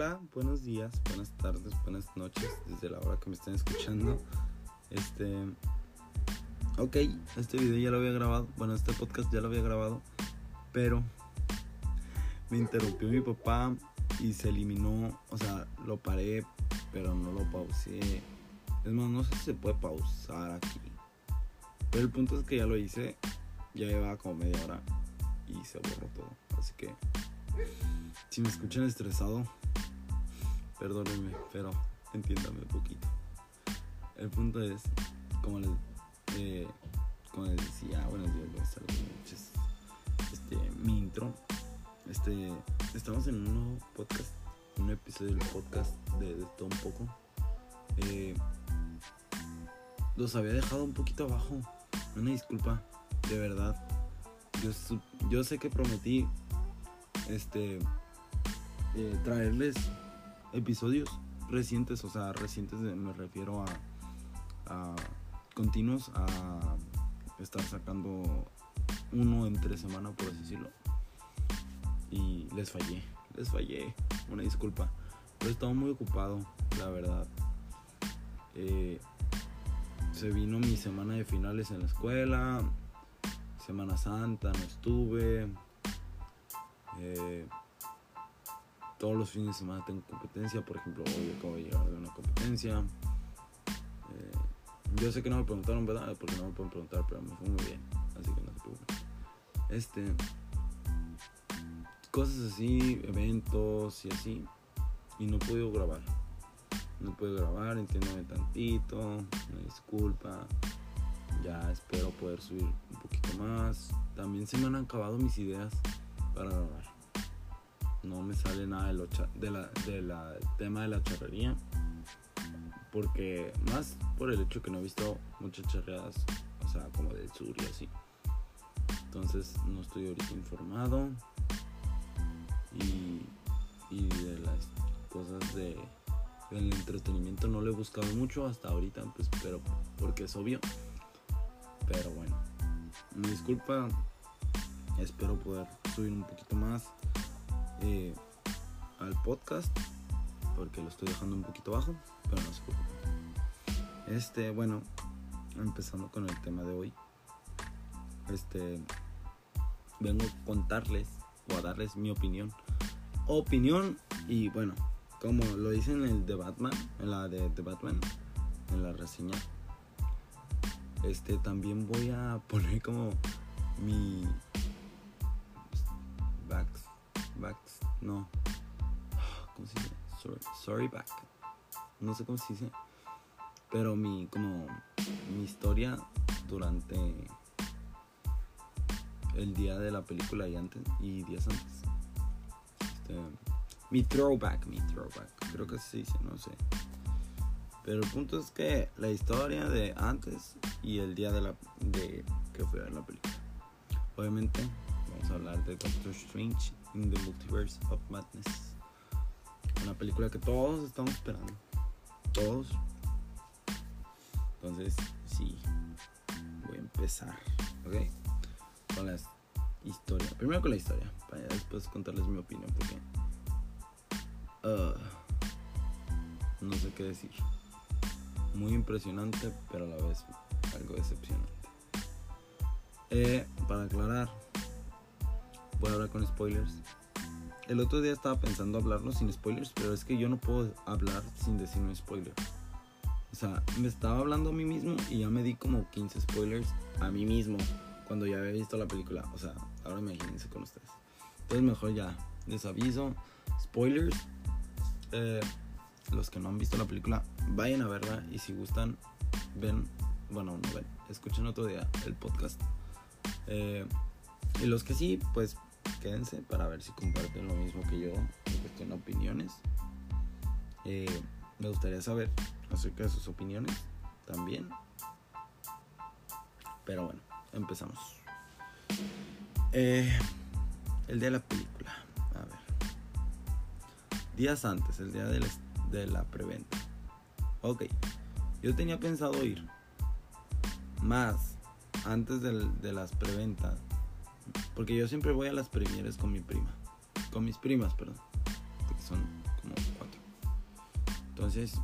Hola, buenos días, buenas tardes, buenas noches, desde la hora que me estén escuchando. Este. Ok, este video ya lo había grabado. Bueno, este podcast ya lo había grabado. Pero me interrumpió mi papá y se eliminó. O sea, lo paré, pero no lo pausé. Es más, no sé si se puede pausar aquí. Pero el punto es que ya lo hice. Ya llevaba como media hora y se borró todo. Así que si me escuchan estresado, perdónenme, pero entiéndame un poquito. El punto es, como les, eh, como les decía, buenos días, buenas tardes, noches. Este, mi intro, este, estamos en un nuevo podcast, un episodio del podcast de, de todo un poco. Eh, los había dejado un poquito abajo, una disculpa, de verdad. Yo, yo sé que prometí, este, eh, traerles episodios recientes, o sea, recientes me refiero a, a continuos, a estar sacando uno entre semana, por así decirlo. Y les fallé, les fallé, una disculpa. Pero estaba muy ocupado, la verdad. Eh, se vino mi semana de finales en la escuela, Semana Santa no estuve. Eh, todos los fines de semana tengo competencia, por ejemplo, hoy acabo de llegar de una competencia. Eh, yo sé que no me preguntaron, ¿verdad? Porque no me pueden preguntar, pero me fue muy bien, así que no se preocupen. Este, cosas así, eventos y así, y no he podido grabar. No puedo grabar, entiéndame tantito, una disculpa. Ya espero poder subir un poquito más. También se me han acabado mis ideas para grabar. No me sale nada de, lo de la, de la tema de la charrería. Porque más por el hecho que no he visto muchas charreadas, o sea, como del sur y así. Entonces no estoy ahorita informado. Y, y de las cosas de, del entretenimiento no lo he buscado mucho hasta ahorita, pues, pero porque es obvio. Pero bueno, me disculpa. Espero poder subir un poquito más eh, al podcast. Porque lo estoy dejando un poquito bajo. Pero no se preocupen. Este, bueno, empezando con el tema de hoy. Este, vengo a contarles o a darles mi opinión. Opinión y bueno, como lo dice en el de Batman, en la de, de Batman, en la reseña, este también voy a poner como mi backs no. Cómo se dice sorry, sorry back. No sé cómo se dice. Pero mi como mi historia durante el día de la película y antes y días antes. Este, mi throwback mi throwback. Creo que se dice no sé. Pero el punto es que la historia de antes y el día de la de que fui a ver la película. Obviamente vamos a hablar de Doctor Strange in the Multiverse of Madness. Una película que todos estamos esperando. Todos. Entonces, sí. Voy a empezar. ¿Ok? Con la historia. Primero con la historia. Para después contarles mi opinión. Porque... ah, no sé qué decir muy impresionante, pero a la vez algo decepcionante. Eh, para aclarar, a hablar con spoilers. El otro día estaba pensando hablarlo sin spoilers, pero es que yo no puedo hablar sin decir un spoiler. O sea, me estaba hablando a mí mismo y ya me di como 15 spoilers a mí mismo cuando ya había visto la película. O sea, ahora imagínense con ustedes. Entonces mejor ya les aviso. Spoilers. Eh, los que no han visto la película, vayan a verla y si gustan, ven, bueno, no ven, escuchen otro día el podcast. Eh, y los que sí, pues quédense para ver si comparten lo mismo que yo en cuestión de opiniones. Eh, me gustaría saber acerca de sus opiniones también. Pero bueno, empezamos. Eh, el día de la película. A ver. Días antes, el día del est- de la preventa. Ok, yo tenía pensado ir. Más antes del- de las preventas. Porque yo siempre voy a las premieres con mi prima. Con mis primas, perdón. Son como Entonces,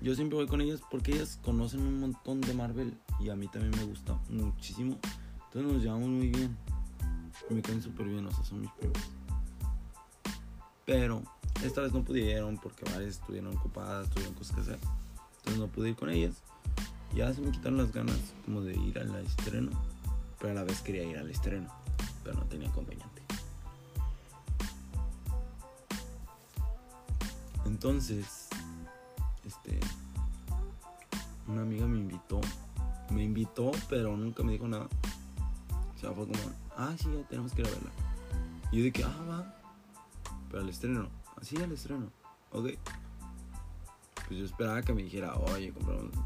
yo siempre voy con ellas porque ellas conocen un montón de Marvel y a mí también me gusta muchísimo. Entonces nos llevamos muy bien. Me caen súper bien, o sea, son mis primas. Pero esta vez no pudieron porque varias estuvieron ocupadas, tuvieron cosas que hacer. Entonces no pude ir con ellas. Ya se me quitaron las ganas como de ir al estreno. Pero a la vez quería ir al estreno. Pero no tenía acompañante. Entonces, este, una amiga me invitó. Me invitó, pero nunca me dijo nada. O sea, fue como, ah, sí, ya tenemos que ir a verla. Yo dije, ah, va. Pero al estreno. Así al estreno. Ok. Pues yo esperaba que me dijera, oye,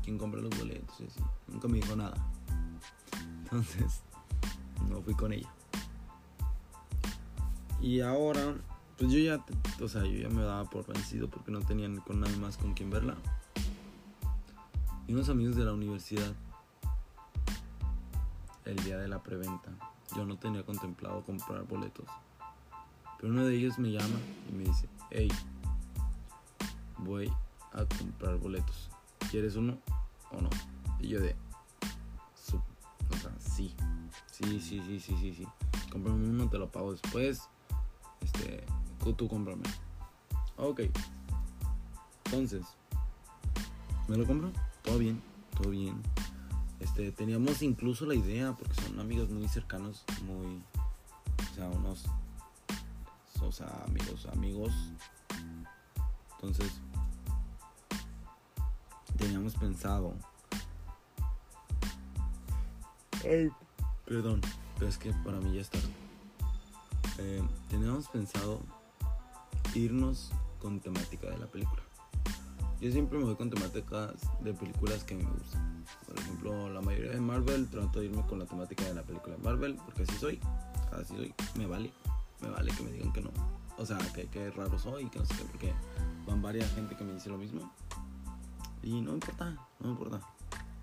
¿quién compra los boletos? Y así. Nunca me dijo nada. Entonces, no fui con ella. Y ahora, pues yo ya, o sea, yo ya me daba por vencido porque no tenía con nadie más con quien verla. Y unos amigos de la universidad, el día de la preventa, yo no tenía contemplado comprar boletos. Pero uno de ellos me llama y me dice, hey, voy a comprar boletos. ¿Quieres uno o no? Y yo de, o sea, sí, sí, sí, sí, sí, sí, sí. Cómprame uno, te lo pago después. Este, tú cómprame. Ok. Entonces, ¿me lo compro? Todo bien, todo bien. Este, teníamos incluso la idea, porque son amigos muy cercanos, muy, o sea, unos o sea, amigos, amigos. Entonces, teníamos pensado. Ay, perdón, pero es que para mí ya está. Eh, teníamos pensado irnos con temática de la película. Yo siempre me voy con temáticas de películas que me gustan. Por ejemplo, la mayoría de Marvel trato de irme con la temática de la película de Marvel, porque así soy, así soy, me vale me vale que me digan que no. O sea, que, que raro soy, que no sé qué, porque van varias gente que me dice lo mismo. Y no importa, no importa.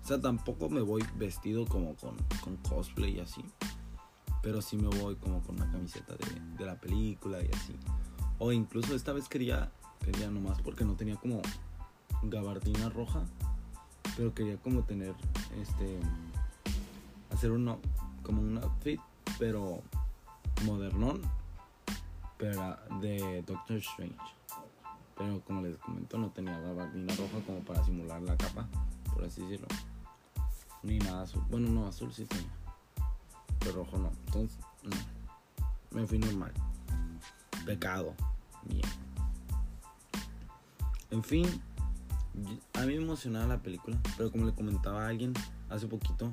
O sea, tampoco me voy vestido como con, con cosplay y así. Pero sí me voy como con una camiseta de, de la película y así. O incluso esta vez quería, quería nomás porque no tenía como gabardina roja. Pero quería como tener, este, hacer uno, como un outfit, pero modernón pero de Doctor Strange. Pero como les comento, no tenía gabardina roja como para simular la capa, por así decirlo. Ni nada azul. Bueno, no, azul sí tenía. Pero rojo no. Entonces, no. Me fui normal. Pecado. Bien. En fin, a mí me emocionaba la película, pero como le comentaba a alguien hace poquito,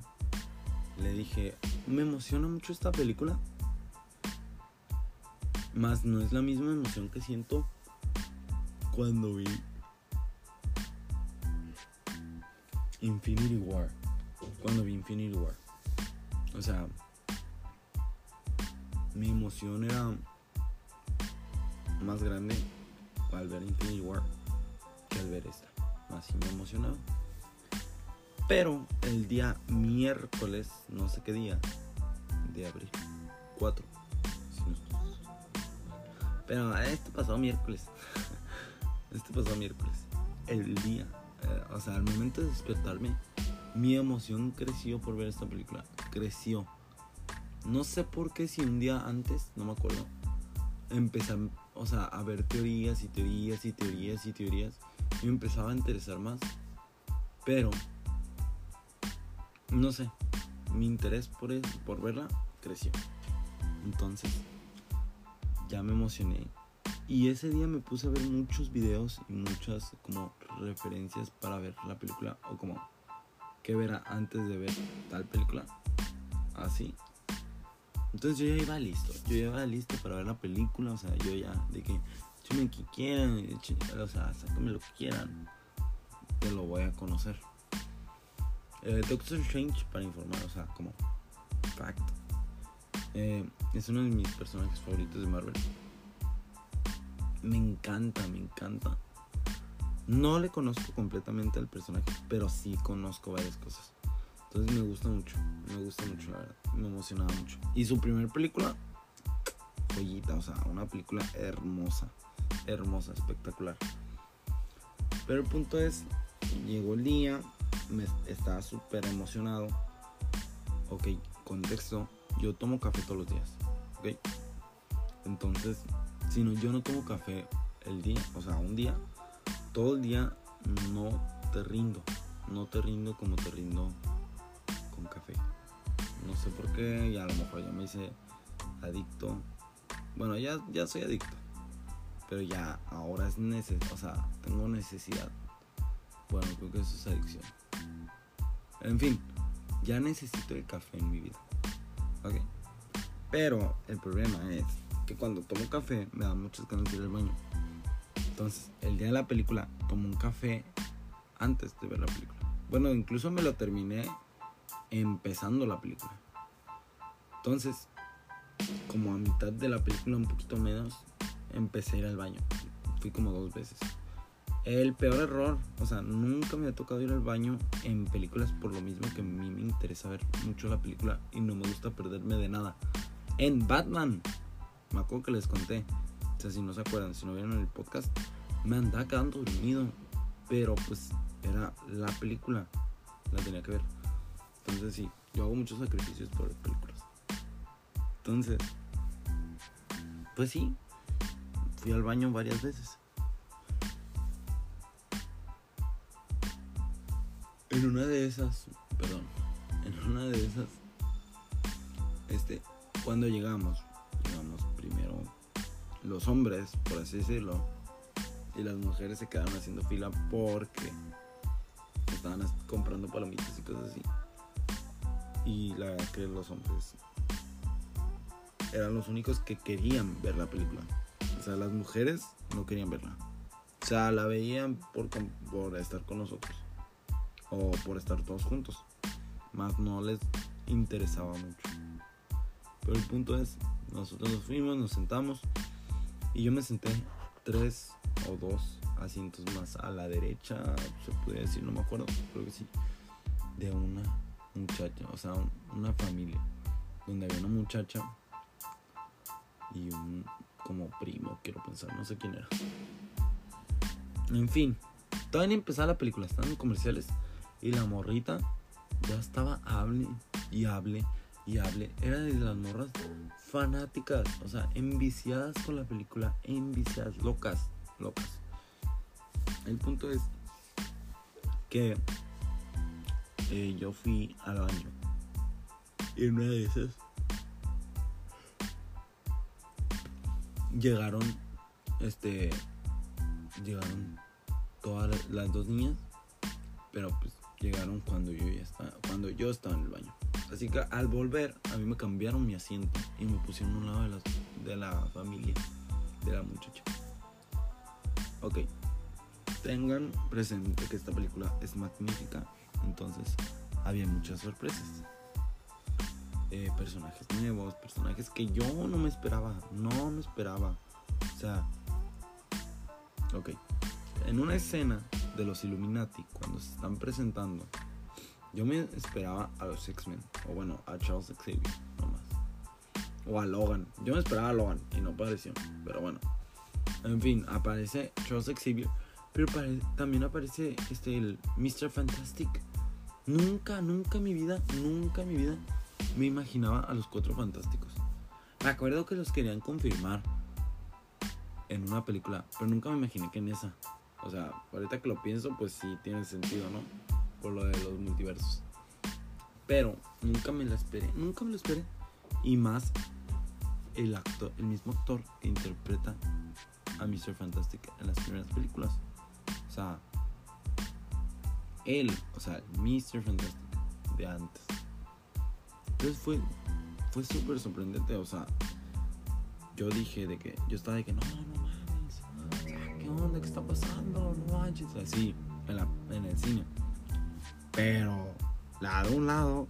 le dije, me emociona mucho esta película más no es la misma emoción que siento cuando vi Infinity War. Cuando vi Infinity War. O sea, mi emoción era más grande al ver Infinity War que al ver esta. Más sí me emocionaba. Pero el día miércoles, no sé qué día, de abril 4, pero este pasó miércoles. Este pasó miércoles. El día. Eh, o sea, al momento de despertarme, mi emoción creció por ver esta película. Creció. No sé por qué si un día antes, no me acuerdo, empecé o sea, a ver teorías y teorías y teorías y teorías. Y me empezaba a interesar más. Pero, no sé, mi interés por, por verla creció. Entonces, ya me emocioné. Y ese día me puse a ver muchos videos y muchas como referencias para ver la película o como qué ver antes de ver tal película. Así. Entonces yo ya iba listo. Yo ya iba listo para ver la película. O sea, yo ya de que me que quieran. O sea, sácame lo que quieran. Te lo voy a conocer. Eh, Doctor Strange para informar, o sea, como fact eh, es uno de mis personajes favoritos de Marvel. Me encanta, me encanta. No le conozco completamente al personaje, pero sí conozco varias cosas. Entonces me gusta mucho, me gusta mucho, la verdad. Me emocionaba mucho. Y su primer película, joyita, o sea, una película hermosa, hermosa, espectacular. Pero el punto es, llegó el día, me estaba súper emocionado. Ok, contexto, yo tomo café todos los días. Ok. Entonces, si no, yo no tomo café el día, o sea, un día, todo el día no te rindo. No te rindo como te rindo café. No sé por qué, y a lo mejor ya me hice adicto. Bueno, ya, ya soy adicto. Pero ya ahora es necesario, o sea, tengo necesidad. Bueno, creo que eso es adicción. En fin, ya necesito el café en mi vida. Ok. Pero el problema es que cuando tomo café me da muchas ganas de ir al baño. Entonces, el día de la película tomo un café antes de ver la película. Bueno, incluso me lo terminé empezando la película. Entonces, como a mitad de la película, un poquito menos, empecé a ir al baño. Fui como dos veces. El peor error, o sea, nunca me ha tocado ir al baño en películas por lo mismo que a mí me interesa ver mucho la película y no me gusta perderme de nada. En Batman, me acuerdo que les conté, o sea, si no se acuerdan, si no vieron el podcast, me andaba quedando dormido, pero pues era la película, la tenía que ver. Entonces sí, yo hago muchos sacrificios por las películas. Entonces, pues sí, fui al baño varias veces. En una de esas, perdón, en una de esas, este, cuando llegamos, llegamos primero los hombres, por así decirlo, y las mujeres se quedaron haciendo fila porque estaban comprando palomitas y cosas así. Y la que los hombres eran los únicos que querían ver la película. O sea, las mujeres no querían verla. O sea, la veían por, por estar con nosotros. O por estar todos juntos. Más no les interesaba mucho. Pero el punto es, nosotros nos fuimos, nos sentamos. Y yo me senté tres o dos asientos más a la derecha, se puede decir, no me acuerdo, creo que sí. De una muchacha, o sea, una familia. Donde había una muchacha y un como primo, quiero pensar, no sé quién era. En fin, todavía ni empezaba la película, estaban en comerciales y la morrita ya estaba hable y hable y hable. Era de las morras fanáticas, o sea, enviciadas con la película, enviciadas, locas, locas. El punto es que eh, yo fui al baño y una de esas llegaron, este, llegaron todas las dos niñas, pero pues llegaron cuando yo ya estaba, cuando yo estaba en el baño. Así que al volver, a mí me cambiaron mi asiento y me pusieron a un lado de la, de la familia, de la muchacha. Ok, tengan presente que esta película es magnífica, entonces había muchas sorpresas. Eh, personajes nuevos, personajes que yo no me esperaba, no me esperaba. O sea, ok, en una escena de los Illuminati, cuando se están presentando, yo me esperaba a los X-Men, o bueno, a Charles Xavier, nomás. O a Logan. Yo me esperaba a Logan y no apareció, pero bueno. En fin, aparece Charles Xavier, pero también aparece este el Mr. Fantastic. Nunca, nunca en mi vida, nunca en mi vida me imaginaba a los cuatro fantásticos. Me acuerdo que los querían confirmar en una película, pero nunca me imaginé que en esa. O sea, ahorita que lo pienso, pues sí tiene sentido, ¿no? Por lo de los multiversos. Pero nunca me la esperé, nunca me lo esperé. Y más el actor, el mismo actor que interpreta a Mr. Fantastic en las primeras películas. O sea, él, o sea, Mr. Fantastic de antes entonces fue, fue súper sorprendente, o sea, yo dije de que, yo estaba de que no, no mames, ¿qué onda? ¿Qué está pasando? No manches, así, en, la, en el cine. Pero, la de un lado,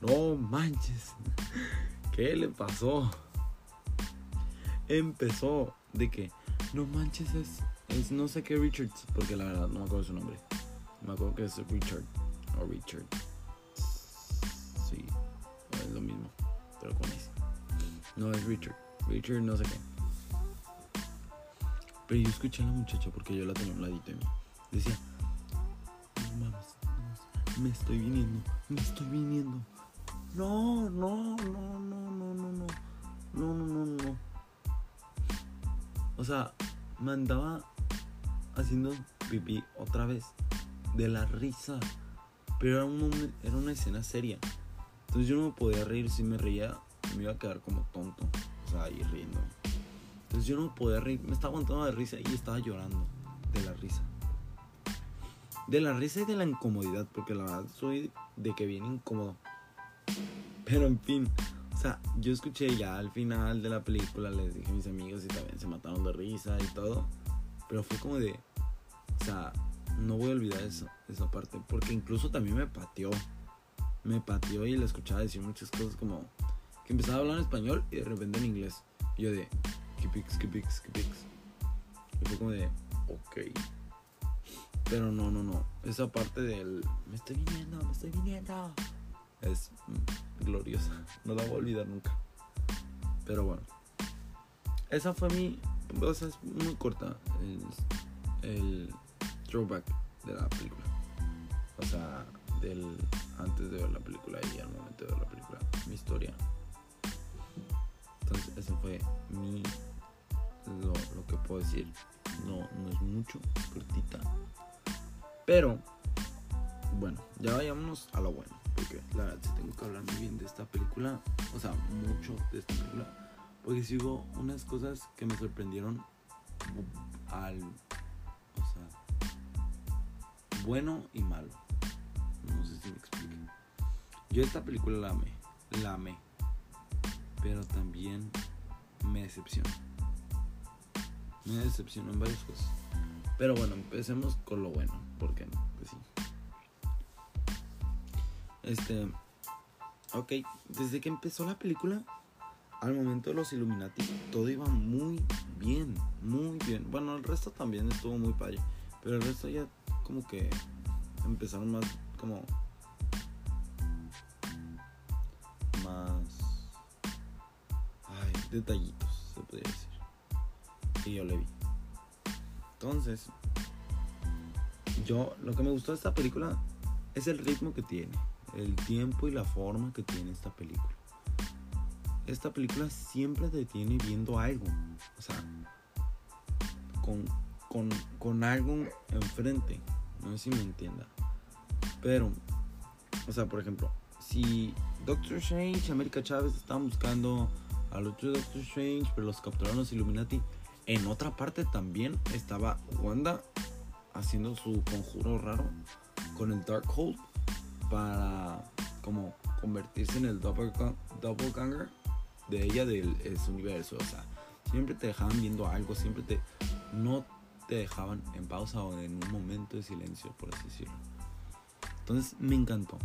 no manches, ¿qué le pasó? Empezó de que, no manches, es, es no sé qué Richards, porque la verdad no me acuerdo su nombre. Me acuerdo que es Richard o Richard. Sí, es lo mismo, pero con ese. No es Richard, Richard no sé qué. Pero yo escuché a la muchacha porque yo la tenía un ladito de mí. Decía, no mames, me estoy viniendo, me estoy viniendo. No, no, no, no, no, no, no. No, no, no, no. O sea, me andaba haciendo pipí otra vez de la risa. Pero era, un era una escena seria. Entonces yo no me podía reír. Si me reía, me iba a quedar como tonto. O sea, ahí riendo. Entonces yo no me podía reír. Me estaba aguantando de risa y estaba llorando de la risa. De la risa y de la incomodidad. Porque la verdad soy de que viene incómodo. Pero en fin. O sea, yo escuché ya al final de la película. Les dije a mis amigos y también se mataron de risa y todo. Pero fue como de. O sea, no voy a olvidar eso, esa parte. Porque incluso también me pateó. Me pateó y le escuchaba decir muchas cosas como que empezaba a hablar en español y de repente en inglés. Y yo de, ¿qué pix, qué pix, qué pix? Y fue como de, ok. Pero no, no, no. Esa parte del, me estoy viniendo, me estoy viniendo. Es gloriosa. No la voy a olvidar nunca. Pero bueno. Esa fue mi, o sea, es muy corta. El throwback de la película. O sea, del antes de ver la película y al momento de ver la película. Mi historia. Entonces, eso fue mi. Lo, que puedo decir. No, no es mucho, cortita. Pero, bueno, ya vayámonos a lo bueno. Porque la verdad, si tengo que hablar muy bien de esta película. O sea, mucho de esta película. Porque si hubo unas cosas que me sorprendieron al. Bueno y malo. No sé si me explico. Yo esta película la amé. La amé. Pero también me decepcionó. Me decepcionó en varias cosas. Pero bueno, empecemos con lo bueno. Porque no, pues sí. Este. Ok, desde que empezó la película, al momento de los Illuminati, todo iba muy bien, muy bien. Bueno, el resto también estuvo muy padre. Pero el resto ya como que empezaron más como más detallitos, se podría decir. Y yo le vi. Entonces, yo lo que me gustó de esta película es el ritmo que tiene, el tiempo y la forma que tiene esta película. Esta película siempre te tiene viendo algo, o sea, con, con, algo enfrente. No sé si me entienda. Pero, o sea, por ejemplo, si Doctor Strange y América Chávez estaban buscando al otro Doctor Strange, pero los capturaron los Illuminati, en otra parte también estaba Wanda haciendo su conjuro raro con el Darkhold para como convertirse en el doppelganger de ella del su universo. O sea, siempre te dejaban viendo algo, siempre te no te dejaban en pausa o en un momento de silencio, por así decirlo. Entonces me encantó.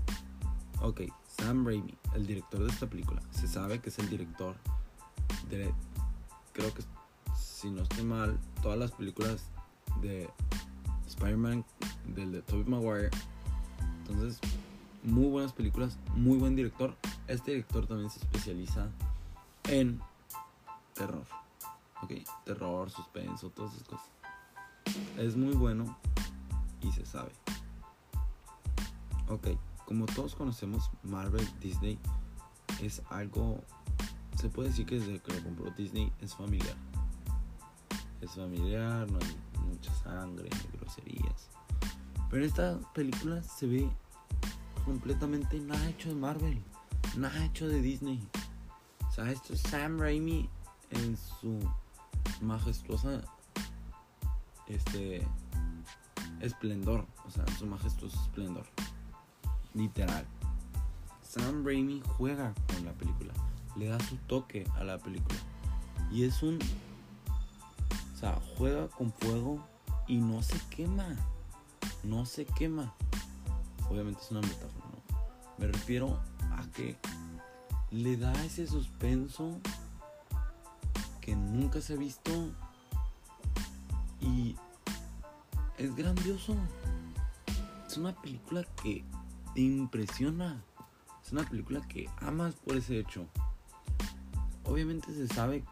Ok, Sam Raimi, el director de esta película, se sabe que es el director de, creo que si no estoy mal, todas las películas de Spider-Man, del de Tobey Maguire. Entonces, muy buenas películas, muy buen director. Este director también se especializa en terror. Ok, terror, suspenso, todas esas cosas. Es muy bueno y se sabe. Ok, como todos conocemos, Marvel, Disney es algo, se puede decir que desde que lo compró Disney es familiar. Es familiar, no hay mucha sangre, ni groserías. Pero en esta película se ve completamente nada hecho de Marvel, nada hecho de Disney. O sea, esto es Sam Raimi en su majestuosa este esplendor, o sea, su majestuoso esplendor. Literal. Sam Raimi juega con la película, le da su toque a la película. Y es un o sea, juega con fuego y no se quema. No se quema. Obviamente es una metáfora, ¿no? Me refiero a que le da ese suspenso que nunca se ha visto y es grandioso. Es una película que te impresiona. Es una película que amas por ese hecho. Obviamente se sabe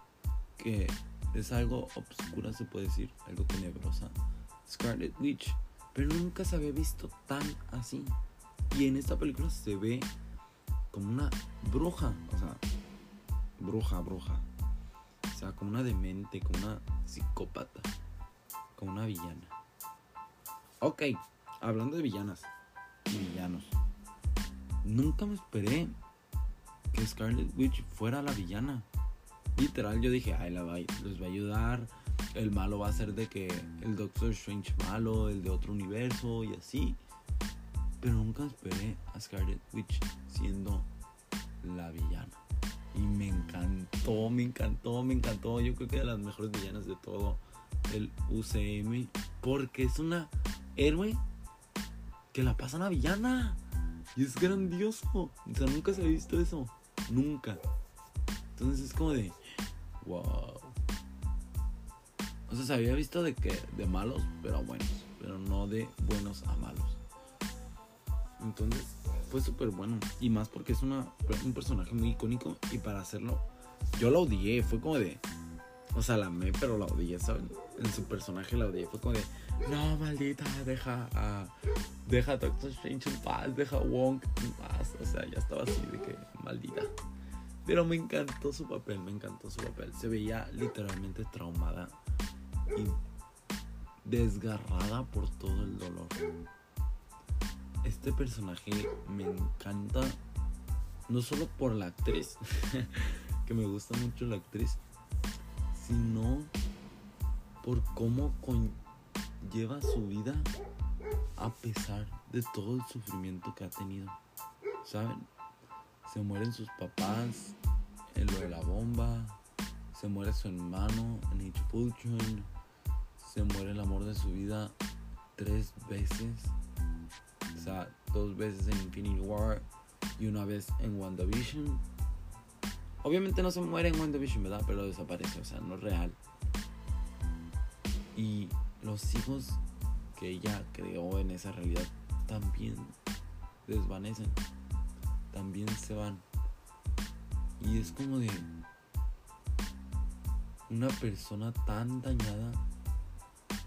que es algo obscura, se puede decir, algo tenebrosa. Scarlet Witch. Pero nunca se había visto tan así. Y en esta película se ve como una bruja. O sea, bruja, bruja. O sea, como una demente, como una psicópata. Como una villana. Ok, hablando de villanas y villanos. Nunca me esperé que Scarlet Witch fuera la villana. Literal, yo dije, ay, la va, les va a ayudar. El malo va a ser de que el Doctor Strange malo, el de otro universo y así. Pero nunca esperé a Scarlet Witch siendo la villana. Y me encantó, me encantó, me encantó. Yo creo que de las mejores villanas de todo el UCM. Porque es una héroe que la pasa una villana. Y es grandioso. O sea, nunca se ha visto eso. Nunca. Entonces es como de. Wow. O sea, se había visto de que. de malos, pero buenos. Pero no de buenos a malos. Entonces, fue súper bueno. Y más porque es una, un personaje muy icónico. Y para hacerlo. Yo la odié. Fue como de. O sea, la amé, pero la odié, ¿saben? En su personaje la odié. Fue como de. No, maldita, deja a. Deja a Doctor Strange en paz, deja a Wong en paz. O sea, ya estaba así de que. Maldita. Pero me encantó su papel, me encantó su papel. Se veía literalmente traumada y desgarrada por todo el dolor. Este personaje me encanta, no solo por la actriz, que me gusta mucho la actriz, sino por cómo lleva su vida a pesar de todo el sufrimiento que ha tenido. ¿Saben? Se mueren sus papás en lo de la bomba, se muere su hermano en H. se muere el amor de su vida tres veces, o sea, dos veces en Infinity War y una vez en WandaVision. Obviamente no se muere en WandaVision, ¿verdad? Pero desaparece, o sea, no es real. Y los hijos que ella creó en esa realidad también desvanecen, también se van. Y es como de una persona tan dañada,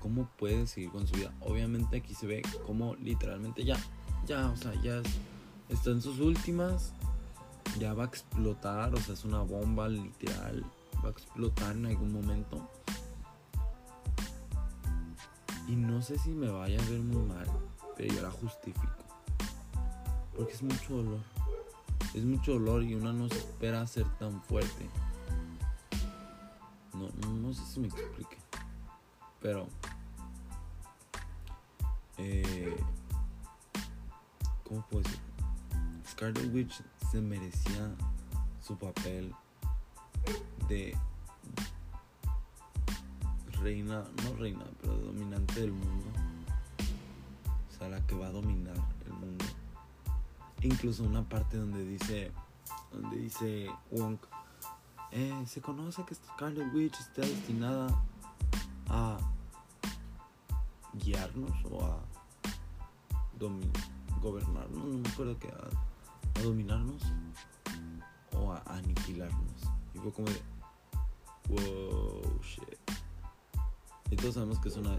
¿cómo puede seguir con su vida? Obviamente aquí se ve como literalmente ya, ya, o sea, ya está en sus últimas, ya va a explotar, o sea, es una bomba literal, va a explotar en algún momento. Y no sé si me vaya a ver muy mal, pero yo la justifico. Porque es mucho dolor. Es mucho dolor y uno no se espera ser tan fuerte. No, no sé si me explique. Pero... Eh, ¿Cómo puedo decir? Scarlet Witch se merecía su papel de reina, no reina, pero dominante del mundo. O sea, la que va a dominar el mundo. Incluso una parte donde dice, donde dice Wong, eh, se conoce que Scarlet Witch está destinada a guiarnos o a gobernarnos, no me acuerdo que a, a dominarnos o a aniquilarnos. Y fue como de, wow, shit. Y todos sabemos que es una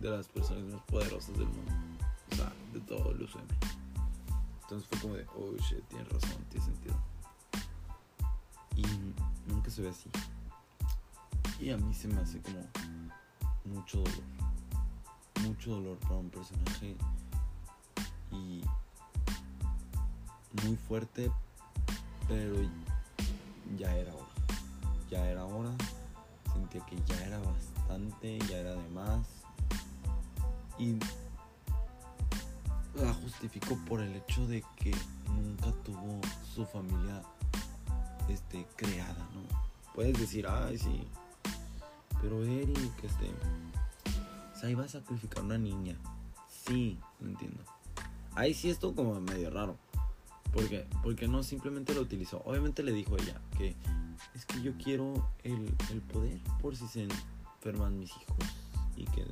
de las personas más poderosas del mundo. O sea, de todo el UCM. Entonces fue como de, oh shit, tiene razón, tiene sentido. Y nunca se ve así. Y a mí se me hace como mucho dolor. Mucho dolor para un personaje. Y muy fuerte, pero ya era hora. Ya era hora. Sentía que ya era bastante ya era de más. Y la justifico por el hecho de que nunca tuvo su familia este, creada, ¿no? Puedes decir, ay, sí, pero Eric, este, o iba a sacrificar una niña. Sí, lo entiendo. Ahí sí esto como medio raro. Porque, porque no simplemente lo utilizó. Obviamente le dijo ella que es que yo quiero el, el poder por si se enferman mis hijos y que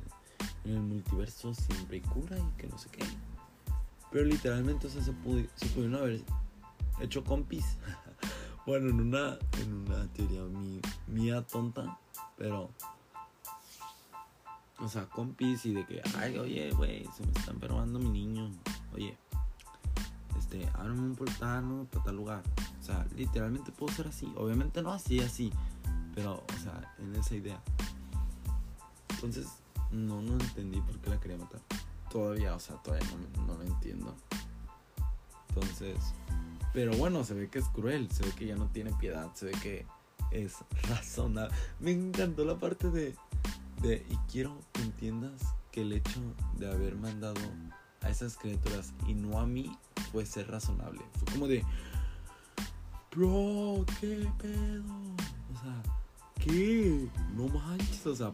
en el multiverso siempre hay cura y que no sé qué. Pero literalmente, o se, se pudieron haber hecho compis. bueno, en una, en una teoría mía tonta, pero o sea, compis y de que, ay, oye, güey, se me está enfermando mi niño. Oye, este, ábreme un portal, ¿no? Para tal lugar. O sea, literalmente puedo ser así. Obviamente no así, así. Pero, o sea, en esa idea. Entonces, no, no entendí por qué la quería matar. Todavía, o sea, todavía no, no lo entiendo. Entonces, pero bueno, se ve que es cruel, se ve que ya no tiene piedad, se ve que es razonable. Me encantó la parte de, de, y quiero que entiendas que el hecho de haber mandado a esas criaturas y no a mí fue ser razonable. Fue como de, bro, qué pedo. O sea, ¿qué? No manches, o sea,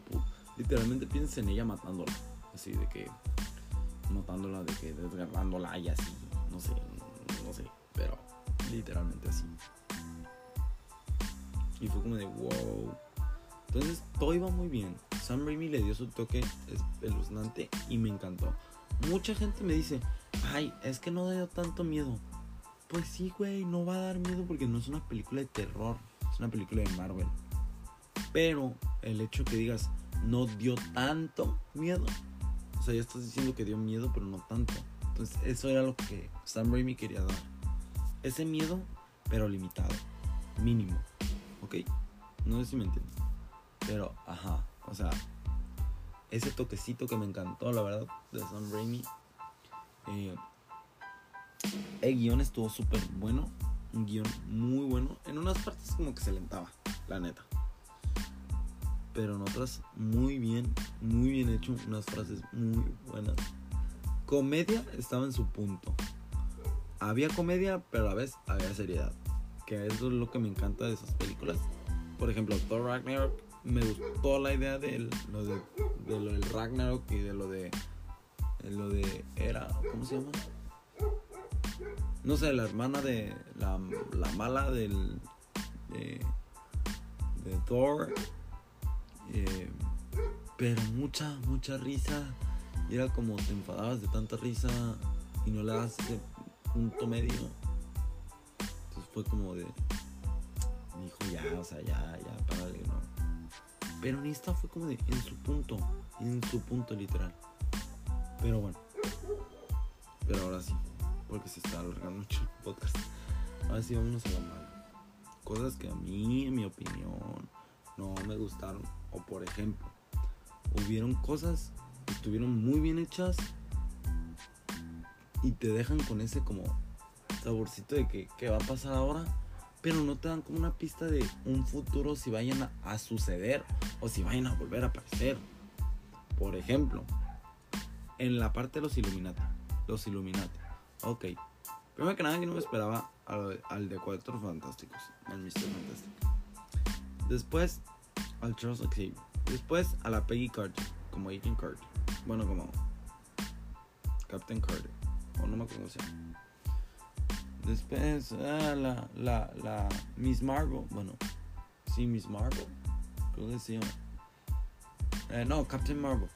literalmente piensas en ella matándola. Así de que, matándola, de que desgarrándola y así. No sé, no sé, pero literalmente así. Y fue como de wow. Entonces todo iba muy bien. Sam Raimi le dio su toque espeluznante y me encantó. Mucha gente me dice, ay, es que no dio tanto miedo. Pues sí, güey, no va a dar miedo porque no es una película de terror, es una película de Marvel. Pero el hecho que digas, no dio tanto miedo, o sea, ya estás diciendo que dio miedo, pero no tanto. Entonces, eso era lo que Sam Raimi quería dar. Ese miedo, pero limitado, mínimo. ¿Ok? No sé si me entiendes. Pero, ajá, o sea, ese toquecito que me encantó, la verdad, de Sam Raimi. Eh, el guion estuvo súper bueno. Un guion muy bueno. En unas partes como que se lentaba, la neta. Pero en otras muy bien, muy bien hecho. Unas frases muy buenas. Comedia estaba en su punto. Había comedia, pero a la vez había seriedad. Que eso es lo que me encanta de esas películas. Por ejemplo, Thor Ragnarok me gustó la idea de lo, de, lo del Ragnarok y de lo de, de lo de era ¿cómo se llama? no sé la hermana de la, la mala del de, de Thor eh, pero mucha mucha risa y era como te enfadabas de tanta risa y no le das punto medio entonces fue como de dijo ya o sea ya ya para no pero ni esta fue como de en su punto, en su punto literal. Pero bueno. Pero ahora sí, porque se está alargando mucho el podcast. Ahora sí, vámonos a lo malo. Cosas que a mí, en mi opinión, no me gustaron. O por ejemplo, hubieron cosas que estuvieron muy bien hechas y te dejan con ese como saborcito de que qué va a pasar ahora pero no te dan como una pista de un futuro si vayan a, suceder o si vayan a volver a aparecer. Por ejemplo, en la parte de los Illuminati. Los Illuminati. Ok. Primero que nada, que no me esperaba al, de Cuatro Fantásticos, al Mr. Fantástico. Después, al Charles Xavier. Después, a la Peggy Carter, como Agent Carter. Bueno, como Captain Carter. O no me acuerdo. Después, ah, la, la, la Miss Marvel. Bueno, sí, Miss Marvel. ¿Cómo decía? Eh, no, Captain Marvel.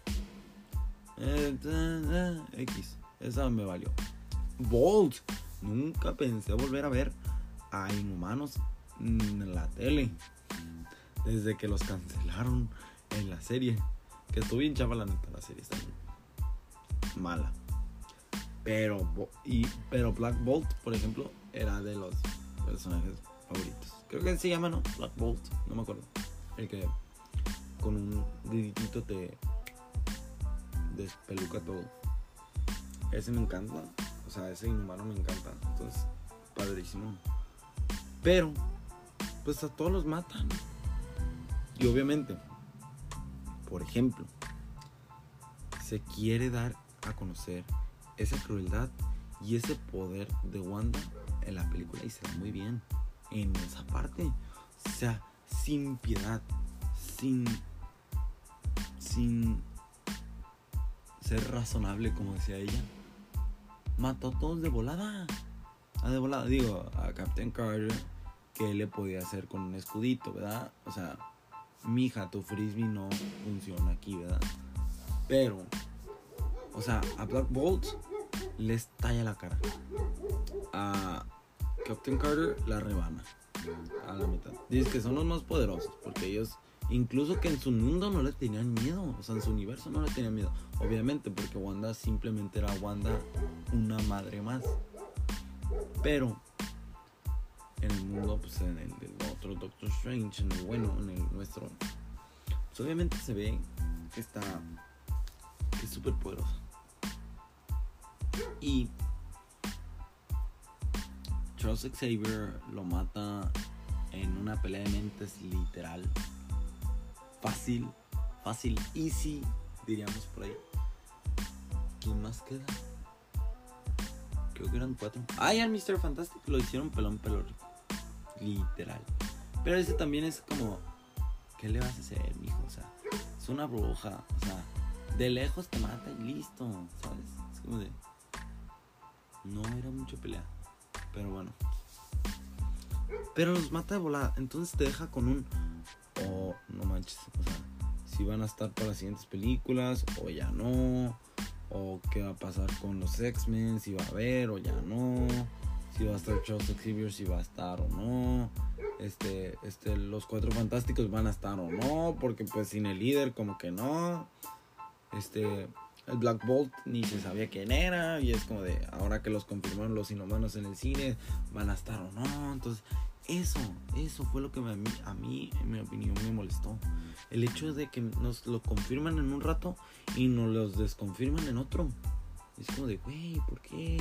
Eh, X. Esa me valió. Bolt. Nunca pensé volver a ver a Inhumanos en la tele. Desde que los cancelaron en la serie. Que estuvo bien chava la neta, la serie está mala. Pero, y, pero Black Bolt, por ejemplo, era de los personajes favoritos. Creo que se llama, ¿no? Black Bolt, no me acuerdo. El que con un deditito te despeluca todo. Ese me encanta. O sea, ese inhumano me encanta. Entonces, padrísimo. Pero, pues a todos los matan. Y obviamente, por ejemplo, se quiere dar a conocer esa crueldad y ese poder de Wanda en la película y se ve muy bien en esa parte. O sea, sin piedad, sin sin ser razonable como decía ella. Mató a todos de volada. A de volada, digo, a Captain Carter que le podía hacer con un escudito, ¿verdad? O sea, mija, tu frisbee no funciona aquí, ¿verdad? Pero, o sea, a Black Bolt les talla la cara. A Captain Carter la rebana a la mitad. Dice que son los más poderosos porque ellos Incluso que en su mundo no le tenían miedo. O sea, en su universo no le tenían miedo. Obviamente, porque Wanda simplemente era Wanda, una madre más. Pero en el mundo, pues en el del otro Doctor Strange, en el bueno, en el nuestro, pues obviamente se ve que está, que es súper poderosa. Y Charles Xavier lo mata en una pelea de mentes literal. Fácil, fácil, easy, diríamos por ahí. ¿Quién más queda? Creo que eran cuatro. Ah, ya el Mr. Fantastic lo hicieron pelón pelón. Literal. Pero ese también es como. ¿Qué le vas a hacer, mijo? O sea, es una bruja. O sea, de lejos te mata y listo. ¿Sabes? Es como de. No era mucha pelea. Pero bueno. Pero los mata de volada. Entonces te deja con un. Oh, no manches. O sea, si van a estar para las siguientes películas o ya no. O qué va a pasar con los X-Men, si va a haber o ya no. Si va a estar Charles Xavier, si va a estar o no. Este, este, los cuatro fantásticos van a estar o no. Porque pues sin el líder como que no. Este, el Black Bolt ni se sabía quién era. Y es como de, ahora que los confirmaron los inhumanos en el cine, van a estar o no. Entonces, eso, eso fue lo que a mí, a mí, en mi opinión, me molestó. El hecho de que nos lo confirman en un rato y nos los desconfirman en otro. Es como de, güey, ¿por qué?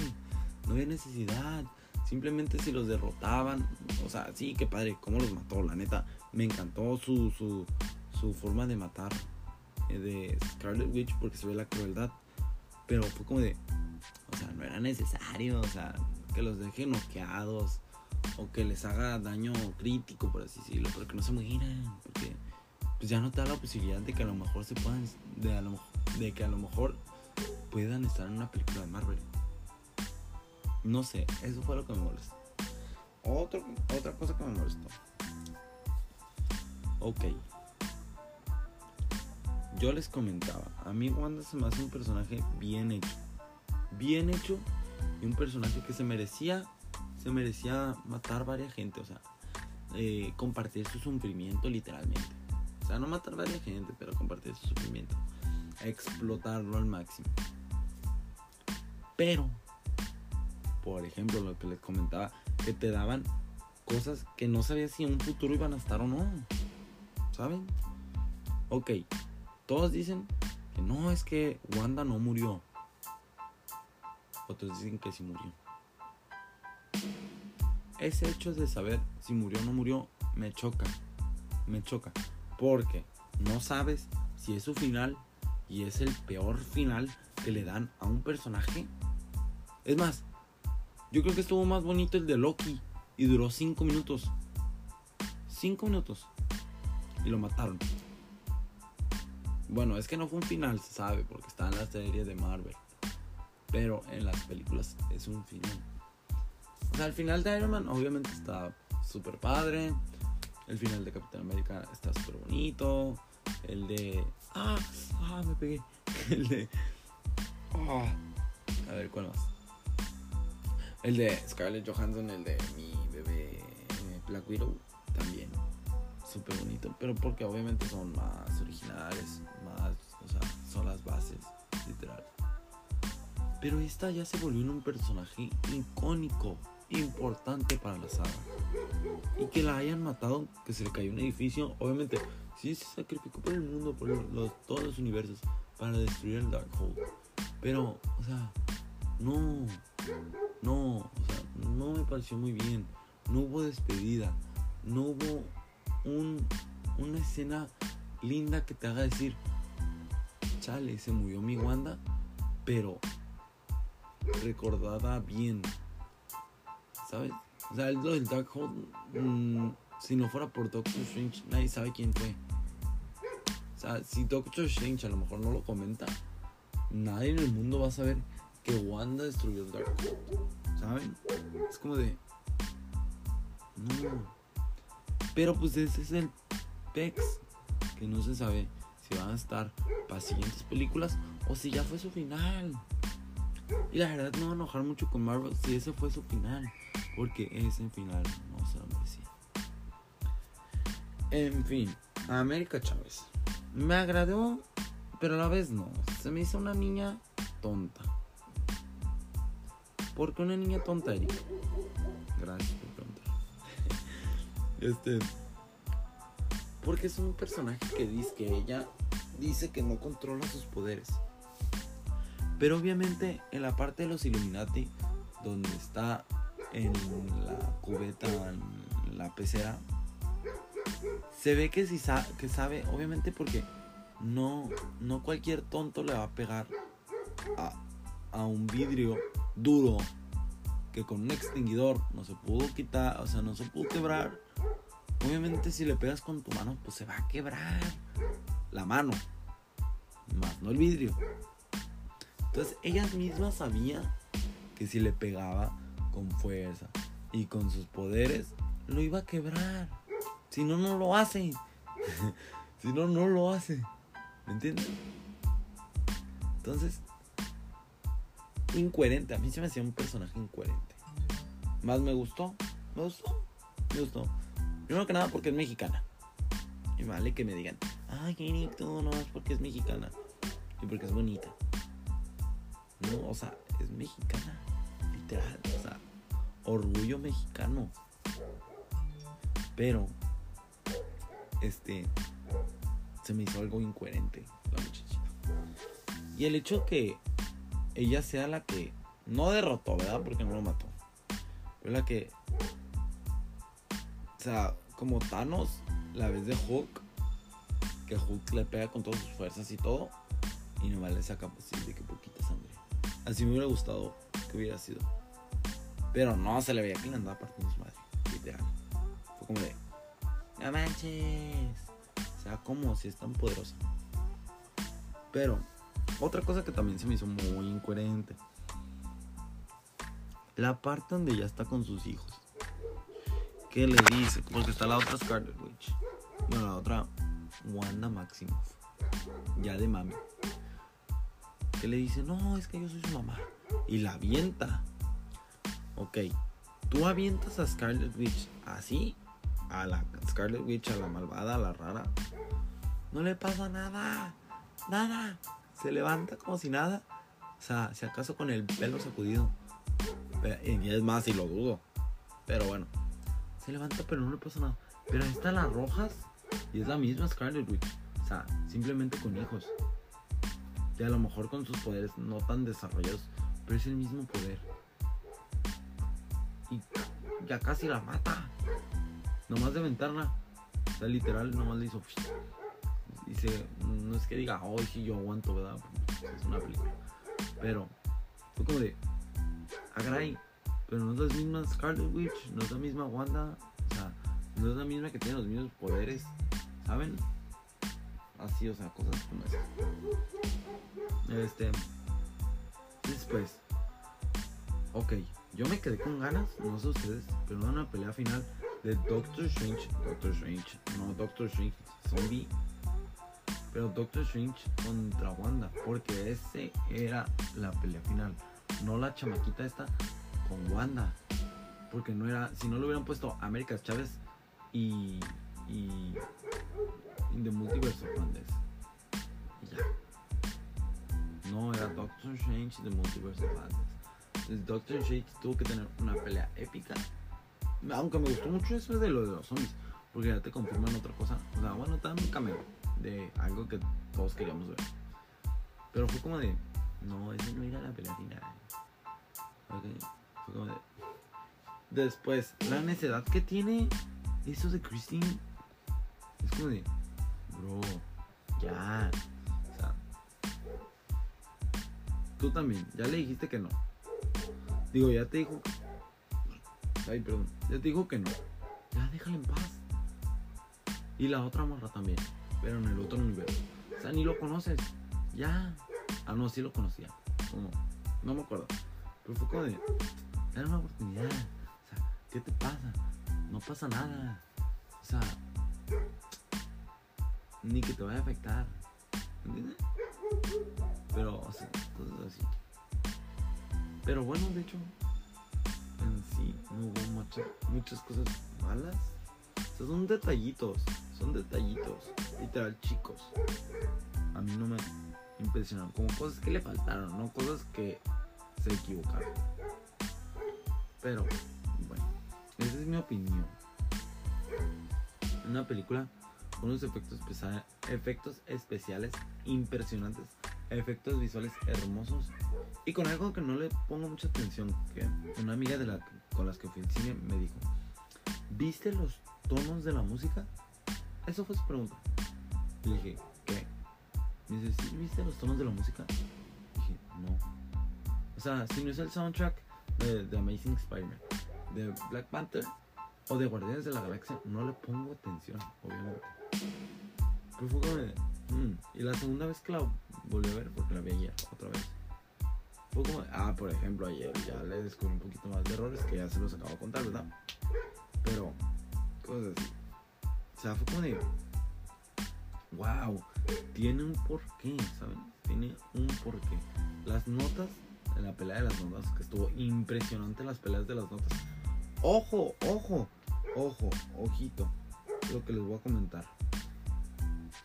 No había necesidad. Simplemente si los derrotaban. O sea, sí, qué padre, cómo los mató. La neta, me encantó su, su, su forma de matar eh, de Scarlet Witch porque se ve la crueldad. Pero fue como de, o sea, no era necesario. O sea, que los deje noqueados o que les haga daño crítico, por así decirlo, pero que no se mueran, porque pues ya no te da la posibilidad de que a lo mejor se puedan, de, a lo, de que a lo mejor puedan estar en una película de Marvel. No sé, eso fue lo que me molestó. Otro, otra cosa que me molestó. Ok. Yo les comentaba, a mí Wanda se me hace un personaje bien hecho. Bien hecho y un personaje que se merecía se merecía matar varias gente, o sea, eh, compartir su sufrimiento literalmente. O sea, no matar varias gente, pero compartir su sufrimiento. Explotarlo al máximo. Pero, por ejemplo, lo que les comentaba, que te daban cosas que no sabías si en un futuro iban a estar o no. ¿Saben? Ok, todos dicen que no, es que Wanda no murió. Otros dicen que sí murió ese hecho de saber si murió o no murió me choca. Me choca. Porque no sabes si es su final y es el peor final que le dan a un personaje. Es más, yo creo que estuvo más bonito el de Loki y duró 5 minutos. 5 minutos. Y lo mataron. Bueno, es que no fue un final, se sabe, porque está en las series de Marvel. Pero en las películas es un final. O sea, el final de Iron Man obviamente está súper padre. El final de Capitán América está súper bonito. El de... Ah, ah, me pegué. El de... Ah, a ver, ¿cuál más? El de Scarlett Johansson, el de mi bebé eh, Black Widow, también súper bonito. Pero porque obviamente son más originales, más, o sea, son las bases, literal. Pero esta ya se volvió un personaje icónico importante para la saga. Y que la hayan matado, que se le cayó un edificio, obviamente, sí se sacrificó por el mundo, por los, todos los universos, para destruir el Darkhold. Pero, o sea, no, no, o sea, no me pareció muy bien. No hubo despedida, no hubo un, una escena linda que te haga decir, chale, se murió mi Wanda, pero recordada bien, ¿sabes? O sea, lo del Darkhold, mmm, si no fuera por Doctor Strange, nadie sabe quién fue. O sea, si Doctor Strange a lo mejor no lo comenta, nadie en el mundo va a saber que Wanda destruyó el Darkhold. ¿Saben? Es como de. No. Pero pues ese es el PEX. Que no se sabe si van a estar para siguientes películas o si ya fue su final. Y la verdad no va a enojar mucho con Marvel si ese fue su final. Porque ese final no se lo merecía. En fin, América Chávez. Me agradó, pero a la vez no. Se me hizo una niña tonta. ¿Por qué una niña tonta, Erika? Gracias por preguntar. este. Porque es un personaje que dice que ella dice que no controla sus poderes. Pero obviamente en la parte de los Illuminati, donde está en la cubeta, en la pecera, se ve que si sabe, que sabe, obviamente porque no, no cualquier tonto le va a pegar a, a un vidrio duro que con un extinguidor no se pudo quitar, o sea, no se pudo quebrar. Obviamente si le pegas con tu mano, pues se va a quebrar la mano, más no el vidrio. Entonces ellas mismas sabían que si le pegaba con fuerza y con sus poderes, lo iba a quebrar. Si no, no lo hace. si no, no lo hace. ¿Me entiendes? Entonces, incoherente. A mí se me hacía un personaje incoherente. Más me gustó. Me gustó. Me gustó. Primero que nada porque es mexicana. Y vale que me digan, ay, qué tú no es porque es mexicana. Y porque es bonita. No, o sea, es mexicana. Literal. O sea, orgullo mexicano. Pero este, se me hizo algo incoherente la muchachita. Y el hecho que ella sea la que no derrotó, ¿verdad? Porque no lo mató. Pero la que, o sea, como Thanos, la vez de Hulk, que Hulk le pega con todas sus fuerzas y todo, y nomás le saca pues que poquita sangre. Así me hubiera gustado que hubiera sido. Pero no, se le veía que le andaba partiendo su madre, literal. Fue como de, no manches. O sea, ¿cómo? Si es tan poderosa. Pero, otra cosa que también se me hizo muy incoherente. La parte donde ya está con sus hijos. ¿Qué le dice? Porque está la otra Scarlet Witch. Bueno, la otra Wanda Maximoff. Ya de mami. Que le dice, no, es que yo soy su mamá. Y la avienta. Ok. Tú avientas a Scarlet Witch así a la Scarlet Witch, a la malvada, a la rara, no le pasa nada. Nada. Se levanta como si nada. O sea, si acaso con el pelo sacudido. Y es más, y lo dudo. Pero bueno. Se levanta, pero no le pasa nada. Pero ahí están las rojas. Y es la misma Scarlet Witch. O sea, simplemente con hijos. Y a lo mejor con sus poderes no tan desarrollados. Pero es el mismo poder. Y ya casi la mata. Nomás de ventarla. O sea, literal, nomás le hizo. Dice, no es que diga, hoy sí yo aguanto, ¿verdad? Es una película. Pero fue como de, agray, pero no es la misma Scarlet Witch, no es la misma Wanda, o sea, no es la misma que tiene los mismos poderes, ¿saben? Así, o sea, cosas como esas. Este. Después. Ok, yo me quedé con ganas, no sé ustedes, pero no una pelea final de Doctor Strange, Doctor Strange, no Doctor Strange Zombie, pero Doctor Strange contra Wanda, porque ese era la pelea final, no la chamaquita esta con Wanda, porque no era, si no lo hubieran puesto América Chávez y y in the Multiverse of Madness, y ya, no era Doctor Strange the Multiverse of Madness. Entonces Doctor Strange tuvo que tener una pelea épica aunque me gustó mucho eso de lo de los zombies, porque ya te confirman otra cosa. O sea, bueno, un cameo de algo que todos queríamos ver. Pero fue como de, no, ese no era la pelea final. fue como de. Después, la necedad que tiene eso de Christine es como de, bro, ya. O sea, tú también, ya le dijiste que no. Digo, ya te dijo Ay, perdón. Ya te dijo que no. Ya déjala en paz. Y la otra morra también. Pero en el otro universo. O sea, ni lo conoces. Ya. Ah, no, sí lo conocía. No, no me acuerdo. Pero fue como de. Era una oportunidad. O sea, ¿qué te pasa? No pasa nada. O sea. Ni que te vaya a afectar. ¿Entiendes? Pero, o sea, así. Pero bueno, de hecho, no hubo muchas, muchas cosas malas. Son detallitos, son detallitos, literal chicos. A mí no me impresionaron, como cosas que le faltaron, no cosas que se equivocaron. Pero, bueno, esa es mi opinión. Una película con unos efectos, efectos especiales impresionantes, efectos visuales hermosos y con algo que no le pongo mucha atención, que una amiga de la, con las que fui al cine me dijo, ¿viste los tonos de la música? Eso fue su pregunta. Y dije, ¿qué? Me dice, ¿sí viste los tonos de la música? Dije, no. O sea, si no es el soundtrack de, de Amazing Spider-Man, de Black Panther o de Guardianes de la Galaxia, no le pongo atención, obviamente. Pero fue como de, mm". Y la segunda vez que la volví a ver, porque la vi ayer otra vez, fue como, ah, por ejemplo, ayer ya le descubrí un poquito más de errores que ya se los acabo de contar, ¿verdad? Pero, cosas así. O sea, fue como de, wow, tiene un porqué, ¿saben? Tiene un porqué. Las notas, en la pelea de las notas, que estuvo impresionante las peleas de las notas. Ojo, ojo, ojo, ojito, lo que les voy a comentar.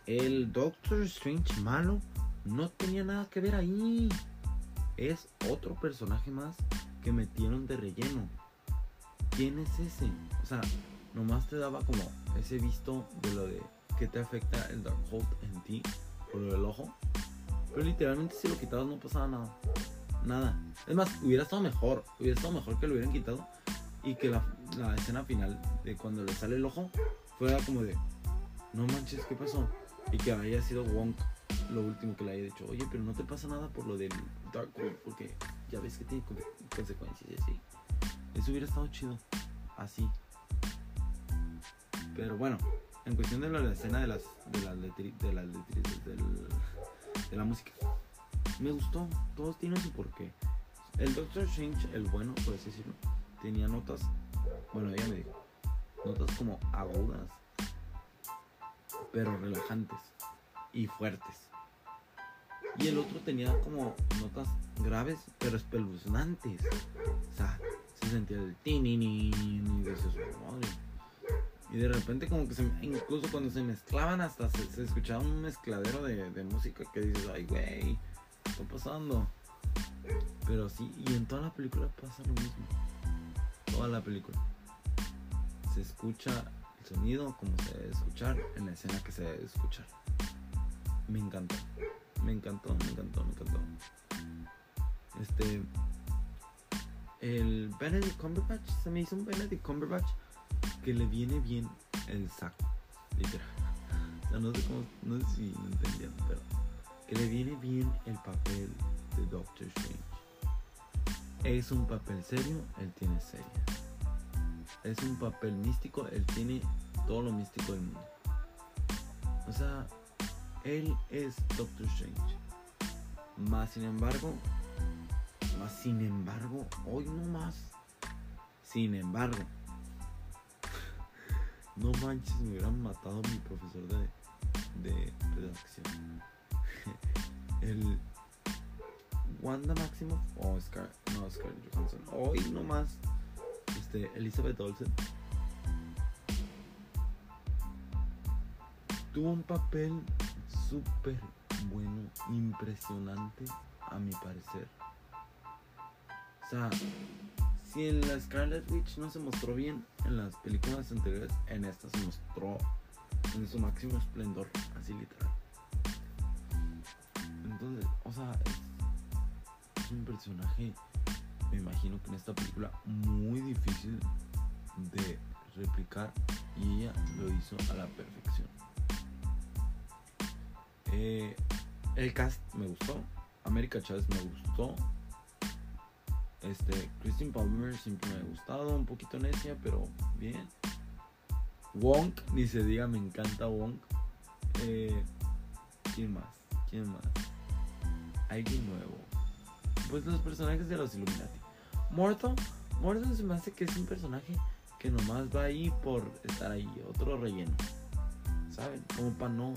El Doctor Strange malo no tenía nada que ver ahí. Es otro personaje más que metieron de relleno. ¿Quién es ese? O sea, nomás te daba como ese visto de lo de que te afecta el Darkhold en ti por lo del ojo. Pero literalmente si lo quitabas no pasaba nada. Nada. Es más, hubiera estado mejor. Hubiera estado mejor que lo hubieran quitado. Y que la, escena final de cuando le sale el ojo fuera como de, no manches, ¿qué pasó? Y que haya sido Wonk lo último que le haya dicho. Oye, pero no te pasa nada por lo del Darkhold. Porque ya ves que tiene consecuencias y así. Eso hubiera estado chido. Así. Pero bueno, en cuestión de la escena de las de las de las de la música me gustó todos tienen su porqué. El Doctor Strange el bueno por así decirlo tenía notas bueno ella me dijo notas como agudas pero relajantes y fuertes. Y el otro tenía como notas graves pero espeluznantes. O sea se sentía el tinini y dices madre y de repente como que se, incluso cuando se mezclaban hasta se, escuchaba un mezcladero de, música que dices, ay güey, ¿qué está pasando? Pero sí, y en toda la película pasa lo mismo. Toda la película. Se escucha el sonido como se debe escuchar en la escena que se debe escuchar. Me encantó. Me encantó, me encantó, me encantó. Este. El Benedict Cumberbatch se me hizo un Benedict Cumberbatch que le viene bien el saco, literal. O sea, no sé cómo, no sé si lo entendieron, pero que le viene bien el papel de Doctor Strange. Es un papel serio, él tiene serio. Es un papel místico, él tiene todo lo místico del mundo. O sea, él es Doctor Strange. Más sin embargo, más sin embargo, hoy no más. Sin embargo, no manches, me hubieran matado mi profesor de, de redacción. El Wanda Maximoff o oh, Scar, no, Scarlett Johansson. Hoy nomás, este, Elizabeth Olsen. Tuvo un papel súper bueno, impresionante, a mi parecer. O sea, si en la Scarlet Witch no se mostró bien en las películas anteriores, en esta se mostró en su máximo esplendor, así literal. Entonces, o sea, es, un personaje, me imagino que en esta película muy difícil de replicar y ella lo hizo a la perfección. Eh, el cast me gustó, América Chávez me gustó, este, Christine Palmer siempre me ha gustado, un poquito necia, pero bien. Wonk, ni se diga, me encanta Wonk. Eh, ¿Quién más? ¿Quién más? Alguien nuevo. Pues los personajes de los Illuminati. Morton, Morton se me hace que es un personaje que nomás va ahí por estar ahí, otro relleno. ¿Saben? Como para no,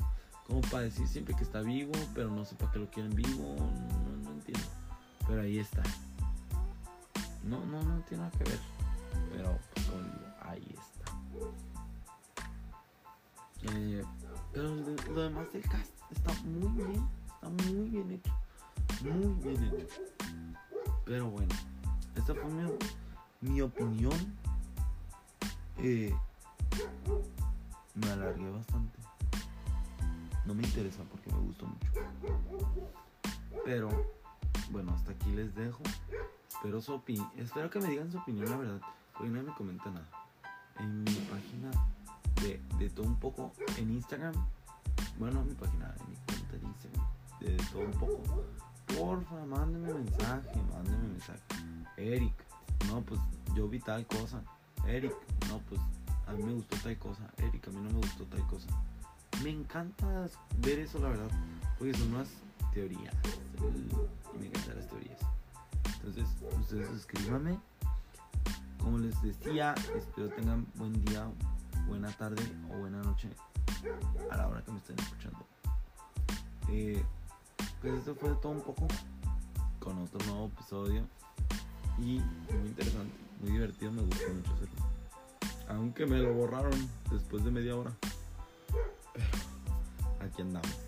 como para decir siempre que está vivo, pero no sé para qué lo quieren vivo, no, no entiendo. Pero ahí está. No, no, no tiene nada que ver. Pero, pues, ahí está. Eh, pero lo demás del cast está muy bien, está muy bien hecho, muy bien hecho. Pero bueno, esta fue mi, mi opinión. Eh, me alargué bastante. No me interesa porque me gustó mucho. Pero bueno, hasta aquí les dejo. Espero, su espero que me digan su opinión, la verdad. Porque nadie me comenta nada. En mi página de, de todo un poco en Instagram. Bueno, en mi página, en mi cuenta de Instagram. De, todo un poco. Porfa, mándeme mensaje, mándeme mensaje. Eric, no, pues yo vi tal cosa. Eric, no, pues a mí me gustó tal cosa. Eric, a mí no me gustó tal cosa. Me encanta ver eso, la verdad. Porque son unas teorías. Me encantan las teorías. Entonces, ustedes escríbanme. Como les decía, espero tengan buen día, buena tarde o buena noche a la hora que me estén escuchando. Eh, pues esto fue todo un poco con otro nuevo episodio y muy interesante, muy divertido, me gustó mucho hacerlo. Aunque me lo borraron después de media hora. Aquí andamos.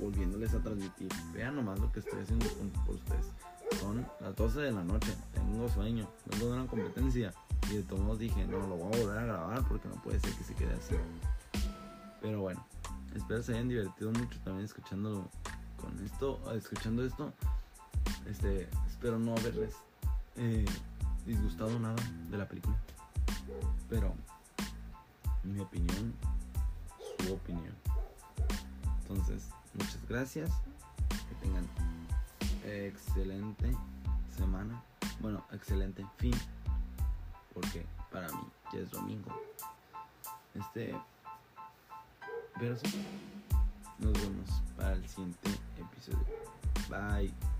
Volviéndoles a transmitir. Vean nomás lo que estoy haciendo por ustedes. Son las 12 de la noche. Tengo sueño. Vengo de una competencia. Y de todos modos dije, no, lo voy a volver a grabar porque no puede ser que se quede así. Pero bueno, espero se hayan divertido mucho también escuchándolo con esto, escuchando esto. Este, espero no haberles eh, disgustado nada de la película. Pero mi opinión, su opinión. Entonces, muchas gracias. Que tengan excelente semana. Bueno, excelente fin. Porque para mí ya es domingo. Este. Pero sí. Nos vemos para el siguiente episodio. Bye.